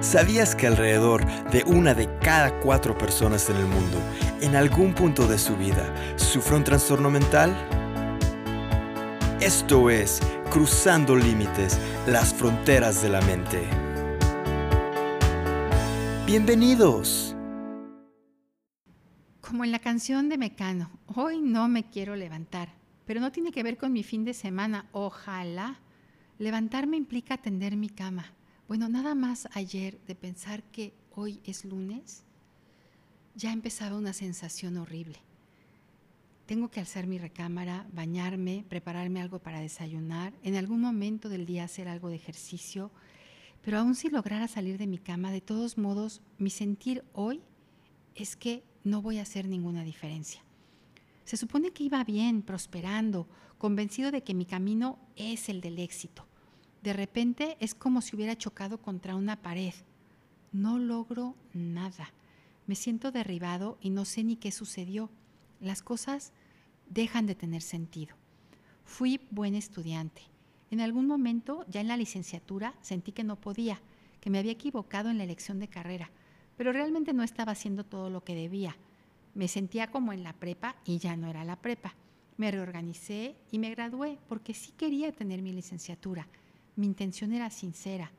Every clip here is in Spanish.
¿Sabías que alrededor de una de cada cuatro personas en el mundo, en algún punto de su vida, sufre un trastorno mental? Esto es Cruzando Límites, las fronteras de la mente. Bienvenidos. Como en la canción de Mecano, hoy no me quiero levantar, pero no tiene que ver con mi fin de semana, ojalá. Levantarme implica tender mi cama bueno, nada más ayer de pensar que hoy es lunes, ya empezaba una sensación horrible. Tengo que alzar mi recámara, bañarme, prepararme algo para desayunar, en algún momento del día hacer algo de ejercicio, pero aún si lograra salir de mi cama, de todos modos, mi sentir hoy es que no voy a hacer ninguna diferencia. Se supone que iba bien, prosperando, convencido de que mi camino es el del éxito. De repente es como si hubiera chocado contra una pared. No logro nada. Me siento derribado y no sé ni qué sucedió. Las cosas dejan de tener sentido. Fui buen estudiante. En algún momento, ya en la licenciatura, sentí que no podía, que me había equivocado en la elección de carrera, pero realmente no estaba haciendo todo lo que debía. Me sentía como en la prepa y ya no era la prepa. Me reorganicé y me gradué porque sí quería tener mi licenciatura mi intención era sincera.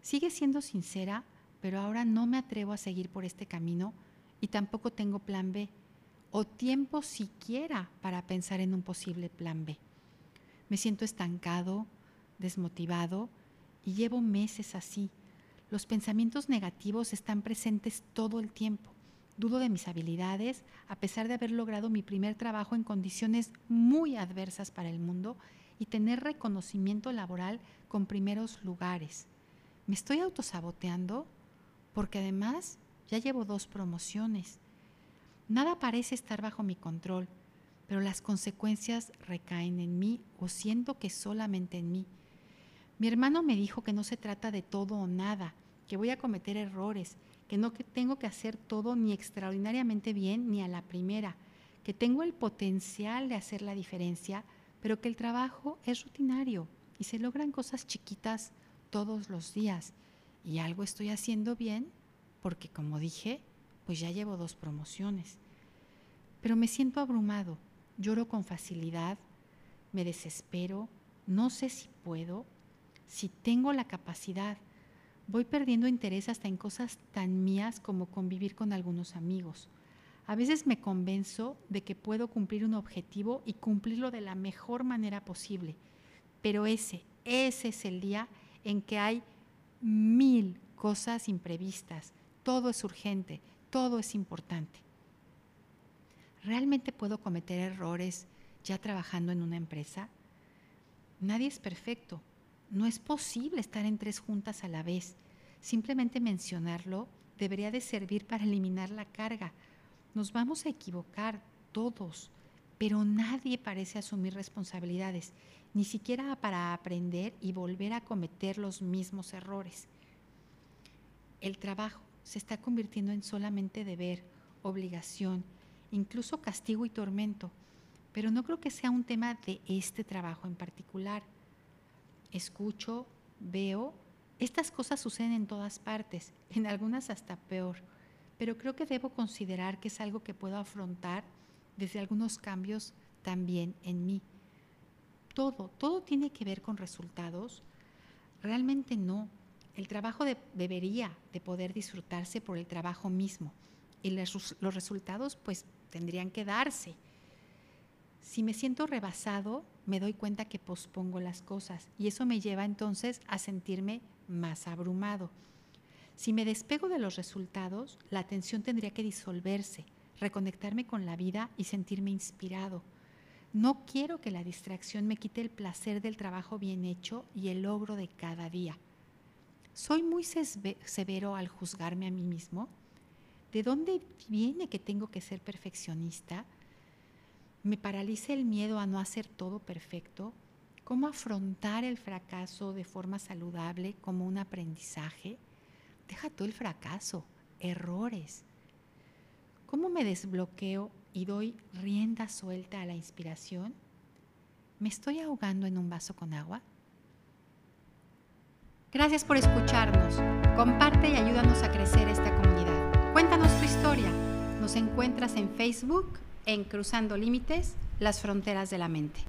Sigue siendo sincera, pero ahora no me atrevo a seguir por este camino y tampoco tengo plan B o tiempo siquiera para pensar en un posible plan B. Me siento estancado, desmotivado y llevo meses así. Los pensamientos negativos están presentes todo el tiempo. Dudo de mis habilidades, a pesar de haber logrado mi primer trabajo en condiciones muy adversas para el mundo y tener reconocimiento laboral con primeros lugares. Me estoy autosaboteando porque además ya llevo dos promociones. Nada parece estar bajo mi control, pero las consecuencias recaen en mí o siento que solamente en mí. Mi hermano me dijo que no se trata de todo o nada, que voy a cometer errores, que no tengo que hacer todo ni extraordinariamente bien ni a la primera, que tengo el potencial de hacer la diferencia, pero que el trabajo es rutinario y se logran cosas chiquitas todos los días. Y algo estoy haciendo bien porque, como dije, pues ya llevo dos promociones. Pero me siento abrumado, lloro con facilidad, me desespero, no sé si puedo, si tengo la capacidad. Voy perdiendo interés hasta en cosas tan mías como convivir con algunos amigos. A veces me convenzo de que puedo cumplir un objetivo y cumplirlo de la mejor manera posible, pero ese, ese es el día en que hay mil cosas imprevistas, todo es urgente, todo es importante. ¿Realmente puedo cometer errores ya trabajando en una empresa? Nadie es perfecto. No es posible estar en tres juntas a la vez. Simplemente mencionarlo debería de servir para eliminar la carga, nos vamos a equivocar todos, pero nadie parece asumir responsabilidades, ni siquiera para aprender y volver a cometer los mismos errores. El trabajo se está convirtiendo en solamente deber, obligación, incluso castigo y tormento, pero no creo que sea un tema de este trabajo en particular. Escucho, veo, estas cosas suceden en todas partes, en algunas hasta peor pero creo que debo considerar que es algo que puedo afrontar desde algunos cambios también en mí. Todo, todo tiene que ver con resultados. Realmente no. El trabajo debería de poder disfrutarse por el trabajo mismo y los, resultados pues tendrían que darse. Si me siento rebasado, me doy cuenta que pospongo las cosas y eso me lleva entonces a sentirme más abrumado. Si me despego de los resultados, la atención tendría que disolverse, reconectarme con la vida y sentirme inspirado. No quiero que la distracción me quite el placer del trabajo bien hecho y el logro de cada día. ¿Soy muy severo al juzgarme a mí mismo? ¿De dónde viene que tengo que ser perfeccionista? ¿Me paraliza el miedo a no hacer todo perfecto? ¿Cómo afrontar el fracaso de forma saludable como un aprendizaje? Deja todo el fracaso, errores. ¿Cómo me desbloqueo y doy rienda suelta a la inspiración? ¿Me estoy ahogando en un vaso con agua? Gracias por escucharnos. Comparte y ayúdanos a crecer esta comunidad. Cuéntanos tu historia. Nos encuentras en Facebook en Cruzando Límites, las fronteras de la mente.